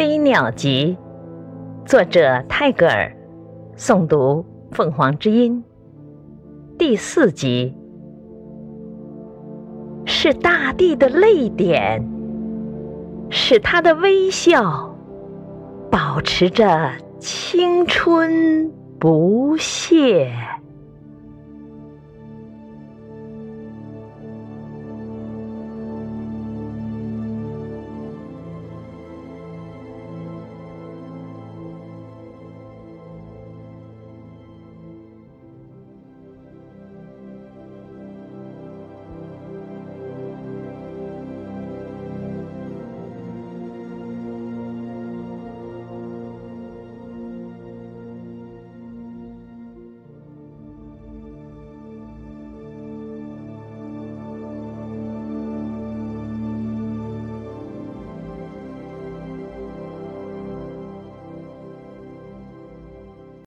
飞鸟集，作者泰戈尔诵读凤凰之音第四集是大地的泪点，使他的微笑保持着青春不懈。